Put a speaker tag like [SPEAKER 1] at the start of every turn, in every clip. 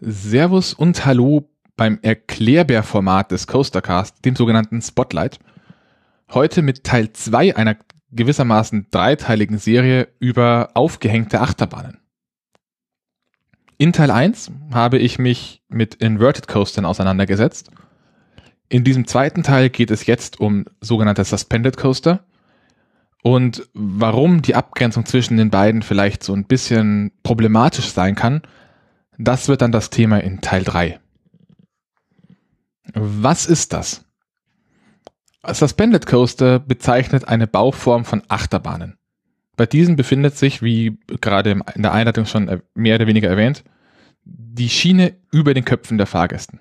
[SPEAKER 1] Servus und Hallo beim Erklärbär-Format des Coastercast, dem sogenannten Spotlight. Heute mit Teil 2 einer gewissermaßen dreiteiligen Serie über aufgehängte Achterbahnen. In Teil 1 habe ich mich mit Inverted Coastern auseinandergesetzt. In diesem zweiten Teil geht es jetzt um sogenannte Suspended Coaster und warum die Abgrenzung zwischen den beiden vielleicht so ein bisschen problematisch sein kann, das wird dann das Thema in Teil 3. Was ist das? Suspended Coaster bezeichnet eine Bauform von Achterbahnen. Bei diesen befindet sich, wie gerade in der Einleitung schon mehr oder weniger erwähnt, die Schiene über den Köpfen der Fahrgästen.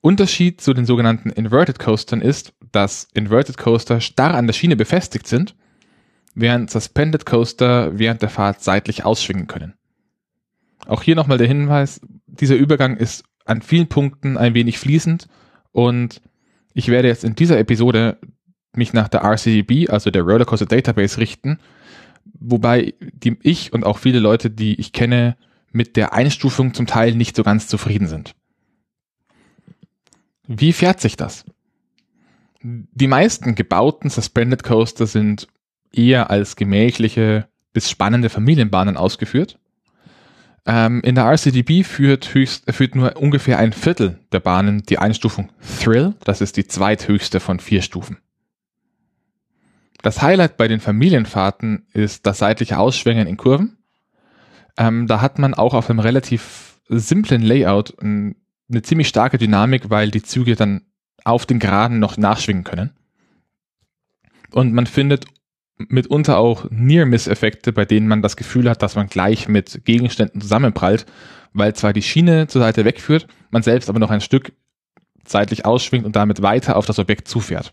[SPEAKER 1] Unterschied zu den sogenannten Inverted Coastern ist, dass Inverted Coaster starr an der Schiene befestigt sind, während Suspended Coaster während der Fahrt seitlich ausschwingen können. Auch hier nochmal der Hinweis, dieser Übergang ist an vielen Punkten ein wenig fließend und ich werde jetzt in dieser Episode mich nach der RCDB, also der Rollercoaster Database richten, wobei die ich und auch viele Leute, die ich kenne, mit der Einstufung zum Teil nicht so ganz zufrieden sind. Wie fährt sich das? Die meisten gebauten Suspended Coaster sind eher als gemächliche bis spannende Familienbahnen ausgeführt ähm, in der RCDB führt, höchst, führt nur ungefähr ein Viertel der Bahnen die Einstufung Thrill, das ist die zweithöchste von vier Stufen. Das Highlight bei den Familienfahrten ist das seitliche Ausschwingen in Kurven. Ähm, da hat man auch auf einem relativ simplen Layout eine ziemlich starke Dynamik, weil die Züge dann auf den Geraden noch nachschwingen können. Und man findet mitunter auch Near-Miss-Effekte, bei denen man das Gefühl hat, dass man gleich mit Gegenständen zusammenprallt, weil zwar die Schiene zur Seite wegführt, man selbst aber noch ein Stück seitlich ausschwingt und damit weiter auf das Objekt zufährt.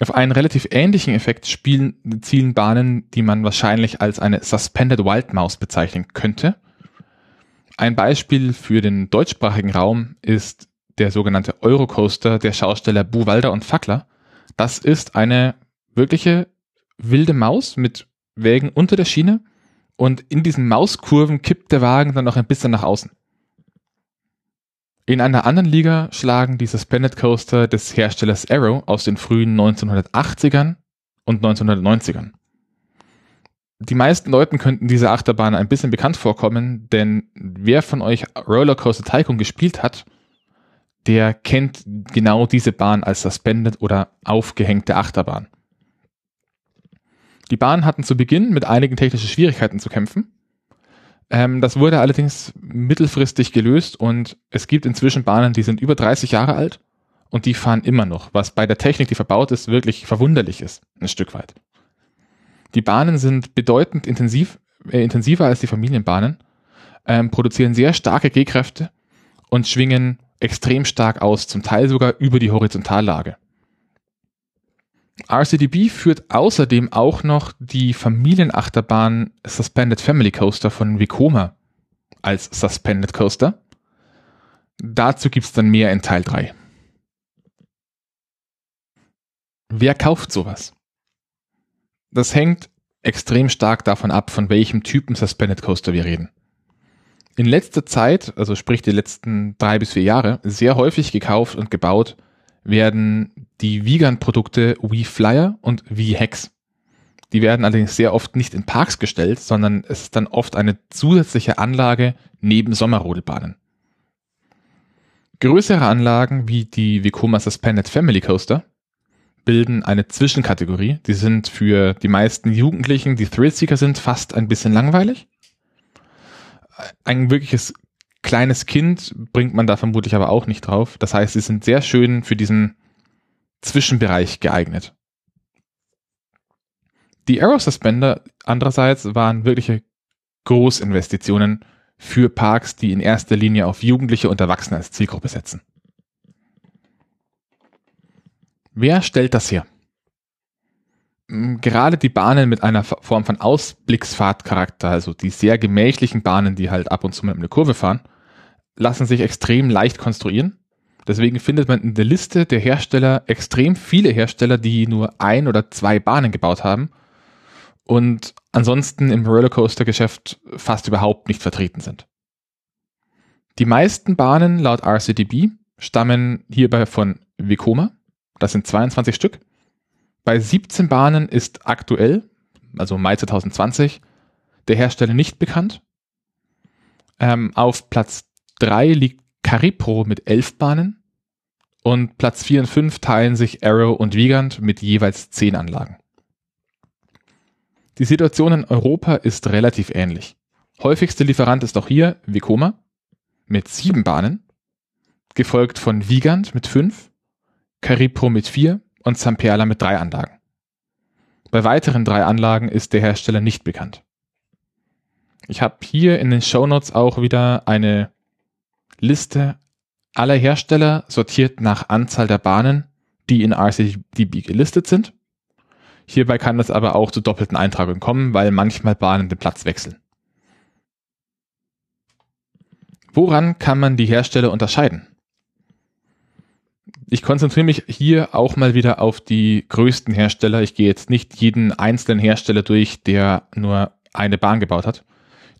[SPEAKER 1] Auf einen relativ ähnlichen Effekt spielen, zielen Bahnen, die man wahrscheinlich als eine Suspended Wild Mouse bezeichnen könnte. Ein Beispiel für den deutschsprachigen Raum ist der sogenannte Eurocoaster der Schausteller Buwalder und Fackler, das ist eine wirkliche wilde Maus mit Wägen unter der Schiene und in diesen Mauskurven kippt der Wagen dann noch ein bisschen nach außen. In einer anderen Liga schlagen die Suspended Coaster des Herstellers Arrow aus den frühen 1980ern und 1990ern. Die meisten Leuten könnten diese Achterbahn ein bisschen bekannt vorkommen, denn wer von euch Rollercoaster Tycoon gespielt hat, der kennt genau diese Bahn als suspended oder aufgehängte Achterbahn. Die Bahn hatten zu Beginn mit einigen technischen Schwierigkeiten zu kämpfen. Ähm, das wurde allerdings mittelfristig gelöst und es gibt inzwischen Bahnen, die sind über 30 Jahre alt und die fahren immer noch, was bei der Technik, die verbaut ist, wirklich verwunderlich ist, ein Stück weit. Die Bahnen sind bedeutend intensiv, äh, intensiver als die Familienbahnen, ähm, produzieren sehr starke G-Kräfte und schwingen extrem stark aus, zum Teil sogar über die Horizontallage. RCDB führt außerdem auch noch die Familienachterbahn Suspended Family Coaster von Vekoma als Suspended Coaster. Dazu gibt's dann mehr in Teil 3. Wer kauft sowas? Das hängt extrem stark davon ab, von welchem Typen Suspended Coaster wir reden in letzter Zeit, also sprich die letzten drei bis vier Jahre, sehr häufig gekauft und gebaut werden die Vegan-Produkte WeFlyer und WeHex. Die werden allerdings sehr oft nicht in Parks gestellt, sondern es ist dann oft eine zusätzliche Anlage neben Sommerrodelbahnen. Größere Anlagen wie die Vekoma Suspended Family Coaster bilden eine Zwischenkategorie. Die sind für die meisten Jugendlichen, die Thrillseeker sind, fast ein bisschen langweilig ein wirkliches kleines Kind bringt man da vermutlich aber auch nicht drauf. Das heißt, sie sind sehr schön für diesen Zwischenbereich geeignet. Die Aero Suspender andererseits waren wirkliche Großinvestitionen für Parks, die in erster Linie auf Jugendliche und Erwachsene als Zielgruppe setzen. Wer stellt das her? Gerade die Bahnen mit einer Form von Ausblicksfahrtcharakter, also die sehr gemächlichen Bahnen, die halt ab und zu mit einer Kurve fahren, lassen sich extrem leicht konstruieren. Deswegen findet man in der Liste der Hersteller extrem viele Hersteller, die nur ein oder zwei Bahnen gebaut haben. Und ansonsten im Rollercoaster-Geschäft fast überhaupt nicht vertreten sind. Die meisten Bahnen laut RCDB stammen hierbei von Vekoma. Das sind 22 Stück. Bei 17 Bahnen ist aktuell, also Mai 2020, der Hersteller nicht bekannt. Ähm, auf Platz 3 liegt Caripro mit 11 Bahnen und Platz 4 und 5 teilen sich Arrow und Wiegand mit jeweils 10 Anlagen. Die Situation in Europa ist relativ ähnlich. Häufigste Lieferant ist auch hier Vekoma mit 7 Bahnen, gefolgt von Wiegand mit 5, Caripro mit 4 und Zamperla mit 3 Anlagen. Bei weiteren drei Anlagen ist der Hersteller nicht bekannt. Ich habe hier in den Show Notes auch wieder eine Liste aller Hersteller sortiert nach Anzahl der Bahnen, die in RCDB gelistet sind. Hierbei kann es aber auch zu doppelten Eintragungen kommen, weil manchmal Bahnen den Platz wechseln. Woran kann man die Hersteller unterscheiden? Ich konzentriere mich hier auch mal wieder auf die größten Hersteller. Ich gehe jetzt nicht jeden einzelnen Hersteller durch, der nur eine Bahn gebaut hat.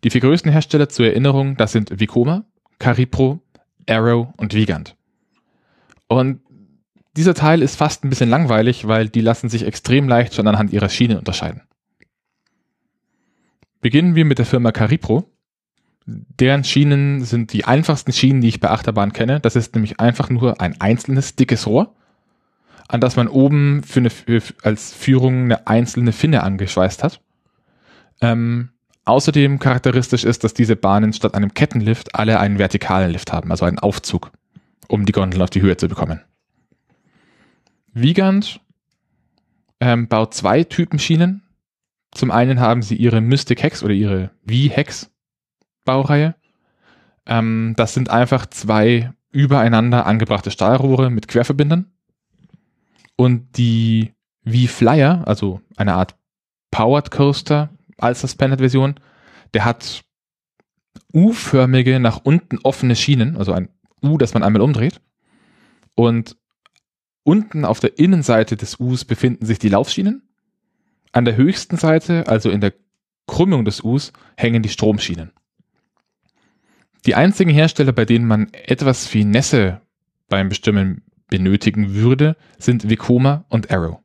[SPEAKER 1] Die vier größten Hersteller zur Erinnerung, das sind Vicoma, Caripro, Arrow und Vigant. Und dieser Teil ist fast ein bisschen langweilig, weil die lassen sich extrem leicht schon anhand ihrer Schienen unterscheiden. Beginnen wir mit der Firma Caripro. Deren Schienen sind die einfachsten Schienen, die ich bei Achterbahn kenne. Das ist nämlich einfach nur ein einzelnes dickes Rohr, an das man oben für eine, für, als Führung eine einzelne Finne angeschweißt hat. Ähm, außerdem charakteristisch ist, dass diese Bahnen statt einem Kettenlift alle einen vertikalen Lift haben, also einen Aufzug, um die Gondeln auf die Höhe zu bekommen. Wiegand ähm, baut zwei Typen Schienen. Zum einen haben sie ihre Mystic Hex oder ihre V-Hex Baureihe. Ähm, das sind einfach zwei übereinander angebrachte Stahlrohre mit Querverbindern. Und die V-Flyer, also eine Art Powered Coaster als Suspended-Version, der hat U-förmige, nach unten offene Schienen, also ein U, das man einmal umdreht. Und unten auf der Innenseite des Us befinden sich die Laufschienen. An der höchsten Seite, also in der Krümmung des Us, hängen die Stromschienen. Die einzigen Hersteller, bei denen man etwas Finesse beim Bestimmen benötigen würde, sind Vekoma und Arrow.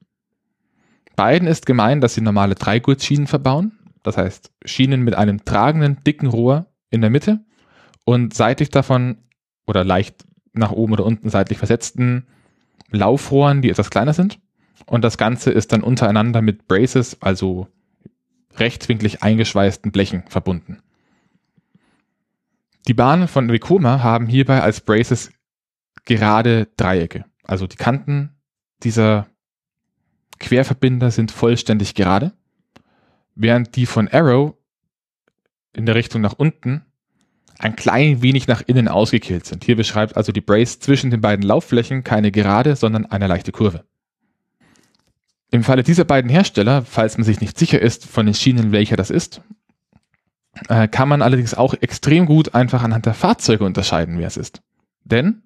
[SPEAKER 1] Beiden ist gemein, dass sie normale Dreigurtschienen verbauen, das heißt Schienen mit einem tragenden, dicken Rohr in der Mitte und seitlich davon oder leicht nach oben oder unten seitlich versetzten Laufrohren, die etwas kleiner sind. Und das Ganze ist dann untereinander mit Braces, also rechtwinklig eingeschweißten Blechen verbunden. Die Bahnen von Vekoma haben hierbei als Braces gerade Dreiecke. Also die Kanten dieser Querverbinder sind vollständig gerade, während die von Arrow in der Richtung nach unten ein klein wenig nach innen ausgekehlt sind. Hier beschreibt also die Brace zwischen den beiden Laufflächen keine gerade, sondern eine leichte Kurve. Im Falle dieser beiden Hersteller, falls man sich nicht sicher ist von den Schienen, welcher das ist, äh, kann man allerdings auch extrem gut einfach anhand der Fahrzeuge unterscheiden, wer es ist. Denn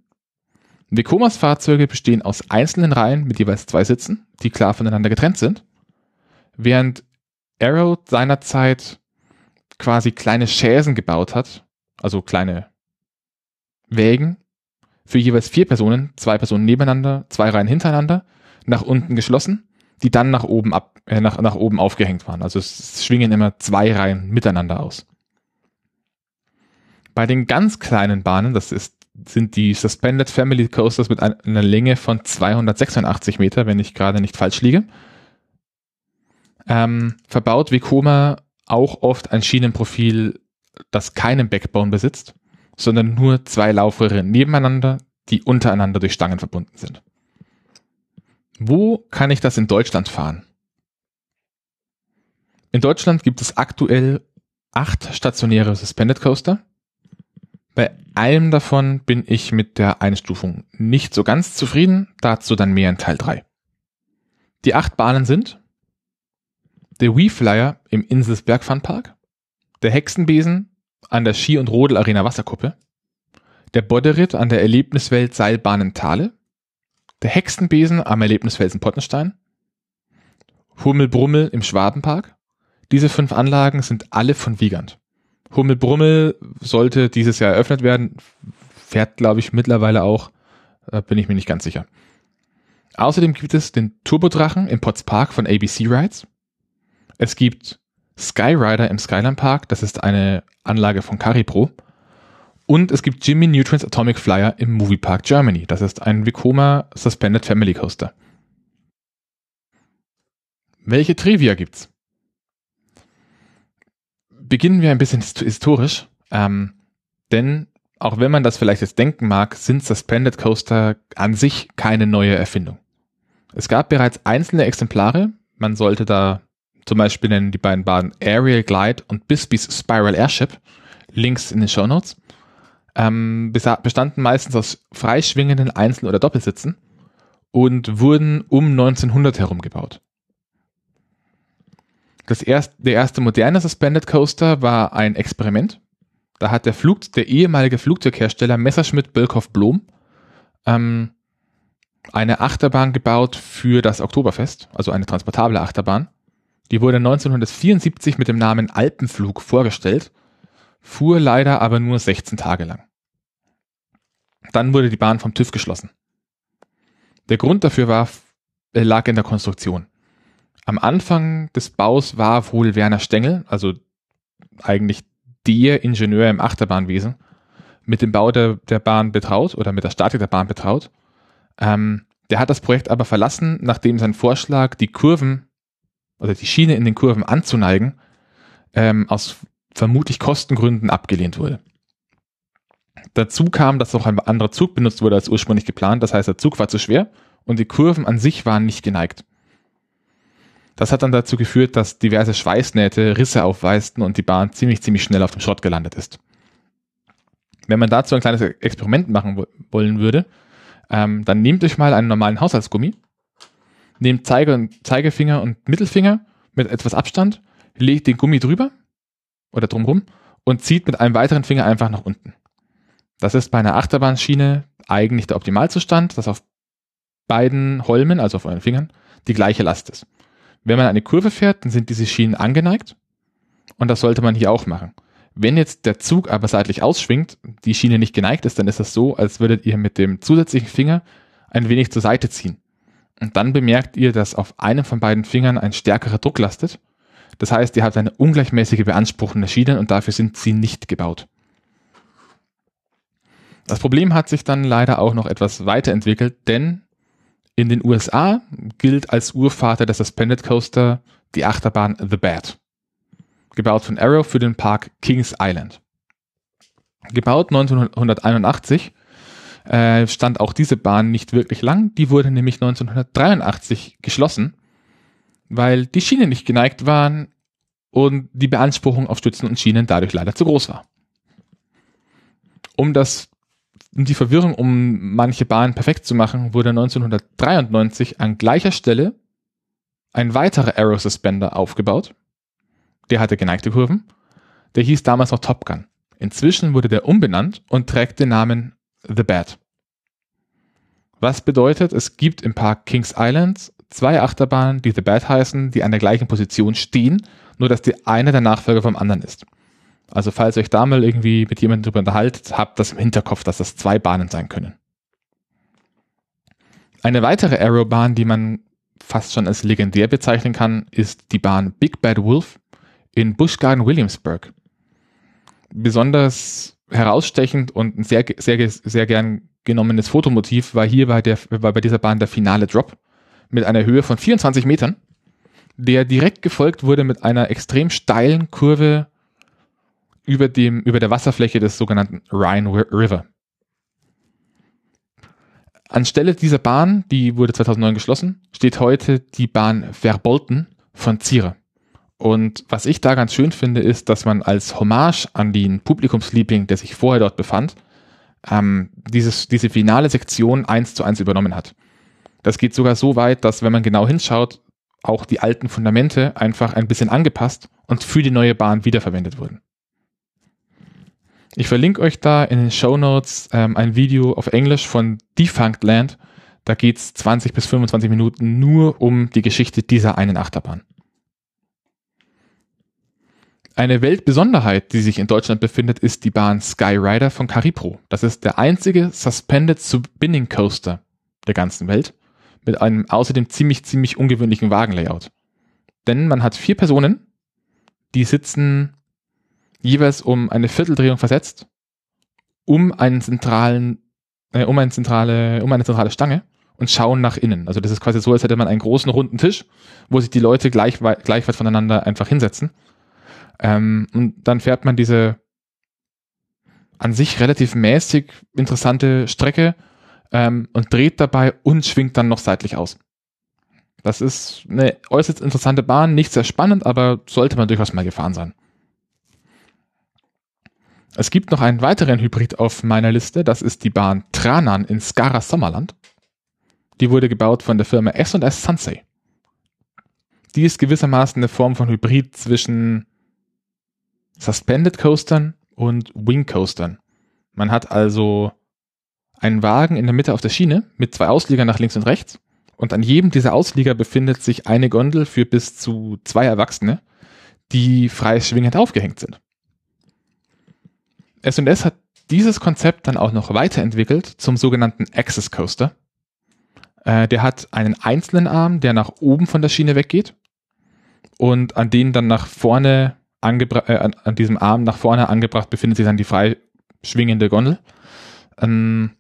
[SPEAKER 1] Vekomas Fahrzeuge bestehen aus einzelnen Reihen mit jeweils zwei Sitzen, die klar voneinander getrennt sind, während Arrow seinerzeit quasi kleine Chaisen gebaut hat, also kleine Wägen, für jeweils vier Personen, zwei Personen nebeneinander, zwei Reihen hintereinander, nach unten geschlossen, die dann nach oben ab, äh, nach, nach oben aufgehängt waren. Also es schwingen immer zwei Reihen miteinander aus. Bei den ganz kleinen Bahnen, das ist, sind die Suspended Family Coasters mit einer Länge von 286 Meter, wenn ich gerade nicht falsch liege, ähm, verbaut Vekoma auch oft ein Schienenprofil, das keinen Backbone besitzt, sondern nur zwei Laufröhre nebeneinander, die untereinander durch Stangen verbunden sind. Wo kann ich das in Deutschland fahren? In Deutschland gibt es aktuell acht stationäre Suspended Coaster. Bei einem davon bin ich mit der Einstufung nicht so ganz zufrieden, dazu dann mehr in Teil 3. Die acht Bahnen sind der WeFlyer im Inselsberg Funpark, der Hexenbesen an der Ski- und Rodel Arena Wasserkuppe, der Bodderit an der Erlebniswelt Seilbahnen Thale, der Hexenbesen am Erlebnisfelsen Pottenstein, Hummelbrummel im Schwabenpark, Diese fünf Anlagen sind alle von Wiegand. Hummelbrummel sollte dieses Jahr eröffnet werden, fährt glaube ich mittlerweile auch, äh, bin ich mir nicht ganz sicher. Außerdem gibt es den Turbodrachen im Potts Park von ABC Rides. Es gibt Skyrider im Skyline Park, das ist eine Anlage von Caripro. Und es gibt Jimmy Neutrons Atomic Flyer im Movie Park Germany. Das ist ein Vekoma Suspended Family Coaster. Welche Trivia gibt's? Beginnen wir ein bisschen historisch, ähm, denn auch wenn man das vielleicht jetzt denken mag, sind Suspended Coaster an sich keine neue Erfindung. Es gab bereits einzelne Exemplare, man sollte da zum Beispiel nennen die beiden Bahnen Aerial Glide und Bisbee's Spiral Airship, Links in den Show Notes, ähm, bestanden meistens aus freischwingenden Einzel- oder Doppelsitzen und wurden um 1900 herum gebaut. Das erste, der erste moderne Suspended Coaster war ein Experiment. Da hat der, Flug, der ehemalige Flugzeughersteller Messerschmitt Bölkow Blom ähm, eine Achterbahn gebaut für das Oktoberfest, also eine transportable Achterbahn. Die wurde 1974 mit dem Namen Alpenflug vorgestellt, fuhr leider aber nur 16 Tage lang. Dann wurde die Bahn vom TÜV geschlossen. Der Grund dafür war, lag in der Konstruktion. Am Anfang des Baus war wohl Werner Stengel, also eigentlich der Ingenieur im Achterbahnwesen, mit dem Bau der, der Bahn betraut oder mit der Statik der Bahn betraut. Ähm, der hat das Projekt aber verlassen, nachdem sein Vorschlag, die Kurven oder die Schiene in den Kurven anzuneigen, ähm, aus vermutlich Kostengründen abgelehnt wurde. Dazu kam, dass auch ein anderer Zug benutzt wurde als ursprünglich geplant. Das heißt, der Zug war zu schwer und die Kurven an sich waren nicht geneigt. Das hat dann dazu geführt, dass diverse Schweißnähte Risse aufweisten und die Bahn ziemlich, ziemlich schnell auf dem Schrott gelandet ist. Wenn man dazu ein kleines Experiment machen wollen würde, ähm, dann nehmt euch mal einen normalen Haushaltsgummi, nehmt Zeige und, Zeigefinger und Mittelfinger mit etwas Abstand, legt den Gummi drüber oder drumrum und zieht mit einem weiteren Finger einfach nach unten. Das ist bei einer Achterbahnschiene eigentlich der Optimalzustand, dass auf beiden Holmen, also auf euren Fingern, die gleiche Last ist. Wenn man eine Kurve fährt, dann sind diese Schienen angeneigt und das sollte man hier auch machen. Wenn jetzt der Zug aber seitlich ausschwingt, die Schiene nicht geneigt ist, dann ist das so, als würdet ihr mit dem zusätzlichen Finger ein wenig zur Seite ziehen. Und dann bemerkt ihr, dass auf einem von beiden Fingern ein stärkerer Druck lastet. Das heißt, ihr habt eine ungleichmäßige Beanspruchung der Schienen und dafür sind sie nicht gebaut. Das Problem hat sich dann leider auch noch etwas weiterentwickelt, denn in den USA gilt als Urvater der Suspended Coaster die Achterbahn The Bat. Gebaut von Arrow für den Park Kings Island. Gebaut 1981 äh, stand auch diese Bahn nicht wirklich lang. Die wurde nämlich 1983 geschlossen, weil die Schienen nicht geneigt waren und die Beanspruchung auf Stützen und Schienen dadurch leider zu groß war. Um das um die Verwirrung um manche Bahnen perfekt zu machen, wurde 1993 an gleicher Stelle ein weiterer Aero Suspender aufgebaut. Der hatte geneigte Kurven. Der hieß damals noch Top Gun. Inzwischen wurde der umbenannt und trägt den Namen The Bat. Was bedeutet, es gibt im Park Kings Island zwei Achterbahnen, die The Bat heißen, die an der gleichen Position stehen, nur dass die eine der Nachfolger vom anderen ist. Also falls ihr euch da mal irgendwie mit jemandem drüber unterhaltet, habt das im Hinterkopf, dass das zwei Bahnen sein können. Eine weitere Aerobahn, die man fast schon als legendär bezeichnen kann, ist die Bahn Big Bad Wolf in Busch Garden Williamsburg. Besonders herausstechend und ein sehr, sehr, sehr gern genommenes Fotomotiv war hier bei, der, war bei dieser Bahn der finale Drop mit einer Höhe von 24 Metern, der direkt gefolgt wurde mit einer extrem steilen Kurve über, dem, über der Wasserfläche des sogenannten Rhine River. Anstelle dieser Bahn, die wurde 2009 geschlossen, steht heute die Bahn Verbolten von Zierer. Und was ich da ganz schön finde, ist, dass man als Hommage an den Publikumsliebling, der sich vorher dort befand, ähm, dieses, diese finale Sektion eins zu eins übernommen hat. Das geht sogar so weit, dass wenn man genau hinschaut, auch die alten Fundamente einfach ein bisschen angepasst und für die neue Bahn wiederverwendet wurden. Ich verlinke euch da in den Show Notes ähm, ein Video auf Englisch von Defunct Land. Da geht's 20 bis 25 Minuten nur um die Geschichte dieser einen Achterbahn. Eine Weltbesonderheit, die sich in Deutschland befindet, ist die Bahn Skyrider von Caripro. Das ist der einzige Suspended Spinning Coaster der ganzen Welt mit einem außerdem ziemlich, ziemlich ungewöhnlichen Wagenlayout. Denn man hat vier Personen, die sitzen jeweils um eine Vierteldrehung versetzt, um einen zentralen, äh, um eine zentrale, um eine zentrale Stange und schauen nach innen. Also das ist quasi so, als hätte man einen großen runden Tisch, wo sich die Leute gleich, gleich weit voneinander einfach hinsetzen. Ähm, und dann fährt man diese an sich relativ mäßig interessante Strecke ähm, und dreht dabei und schwingt dann noch seitlich aus. Das ist eine äußerst interessante Bahn, nicht sehr spannend, aber sollte man durchaus mal gefahren sein. Es gibt noch einen weiteren Hybrid auf meiner Liste, das ist die Bahn Tranan in Skara Sommerland. Die wurde gebaut von der Firma S&S Sunsei. Die ist gewissermaßen eine Form von Hybrid zwischen Suspended Coastern und Wing Coastern. Man hat also einen Wagen in der Mitte auf der Schiene mit zwei Ausliegern nach links und rechts und an jedem dieser Auslieger befindet sich eine Gondel für bis zu zwei Erwachsene, die frei schwingend aufgehängt sind. S&S hat dieses Konzept dann auch noch weiterentwickelt zum sogenannten Access Coaster. Äh, der hat einen einzelnen Arm, der nach oben von der Schiene weggeht und an den dann nach vorne angebracht, äh, an, diesem Arm nach vorne angebracht befindet sich dann die frei schwingende Gondel. Ähm,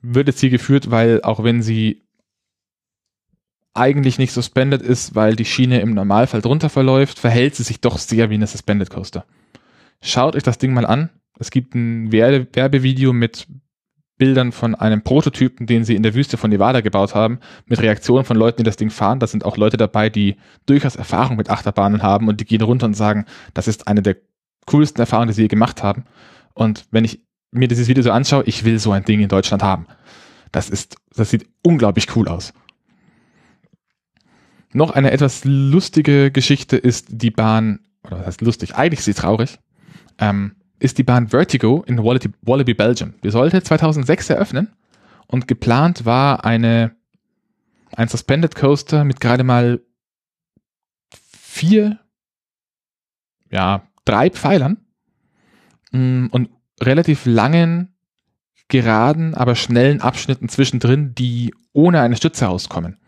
[SPEAKER 1] wird jetzt hier geführt, weil auch wenn sie eigentlich nicht suspended ist, weil die Schiene im Normalfall drunter verläuft, verhält sie sich doch sehr wie eine Suspended Coaster. Schaut euch das Ding mal an. Es gibt ein Werbe Werbevideo mit Bildern von einem Prototypen, den sie in der Wüste von Nevada gebaut haben, mit Reaktionen von Leuten, die das Ding fahren. Da sind auch Leute dabei, die durchaus Erfahrung mit Achterbahnen haben und die gehen runter und sagen, das ist eine der coolsten Erfahrungen, die sie je gemacht haben. Und wenn ich mir dieses Video so anschaue, ich will so ein Ding in Deutschland haben. Das ist, das sieht unglaublich cool aus. Noch eine etwas lustige Geschichte ist die Bahn, oder was heißt lustig, eigentlich ist sie traurig, ähm, ist die Bahn Vertigo in Wallaby, Wallaby, Belgium. Die sollte 2006 eröffnen und geplant war eine, ein Suspended Coaster mit gerade mal vier, ja, drei Pfeilern mm, und relativ langen, geraden, aber schnellen Abschnitten zwischendrin, die ohne eine Stütze auskommen.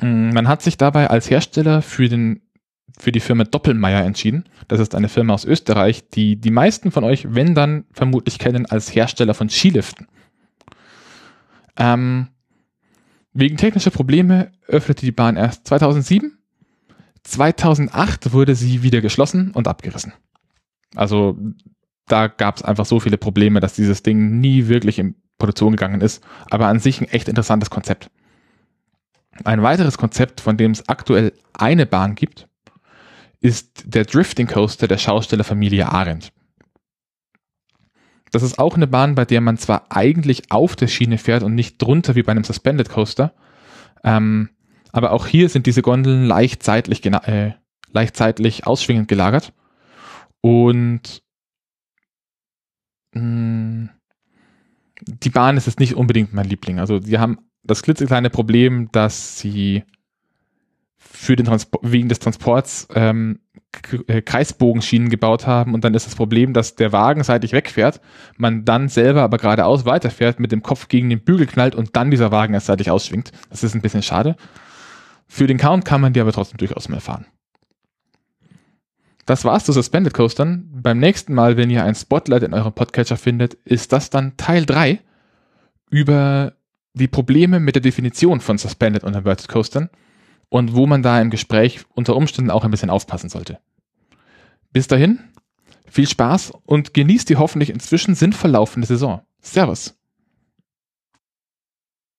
[SPEAKER 1] Mm, man hat sich dabei als Hersteller für den für die Firma Doppelmeier entschieden. Das ist eine Firma aus Österreich, die die meisten von euch, wenn dann, vermutlich kennen als Hersteller von Skiliften. Ähm, wegen technischer Probleme öffnete die Bahn erst 2007. 2008 wurde sie wieder geschlossen und abgerissen. Also da gab es einfach so viele Probleme, dass dieses Ding nie wirklich in Produktion gegangen ist. Aber an sich ein echt interessantes Konzept. Ein weiteres Konzept, von dem es aktuell eine Bahn gibt, ist der Drifting Coaster der Schaustellerfamilie Arendt. Das ist auch eine Bahn, bei der man zwar eigentlich auf der Schiene fährt und nicht drunter wie bei einem Suspended Coaster, ähm, aber auch hier sind diese Gondeln leicht seitlich, äh, leicht seitlich ausschwingend gelagert und mh, die Bahn ist jetzt nicht unbedingt mein Liebling. Also die haben das klitzekleine Problem, dass sie für den Transport, wegen des Transports ähm, äh, Kreisbogenschienen gebaut haben und dann ist das Problem, dass der Wagen seitlich wegfährt, man dann selber aber geradeaus weiterfährt, mit dem Kopf gegen den Bügel knallt und dann dieser Wagen erst seitlich ausschwingt. Das ist ein bisschen schade. Für den Count kann man die aber trotzdem durchaus mal fahren. Das war's zu Suspended Coastern. Beim nächsten Mal, wenn ihr ein Spotlight in eurem Podcatcher findet, ist das dann Teil 3 über die Probleme mit der Definition von Suspended und Inverted Coastern und wo man da im Gespräch unter Umständen auch ein bisschen aufpassen sollte. Bis dahin, viel Spaß und genießt die hoffentlich inzwischen sinnvoll laufende Saison. Servus.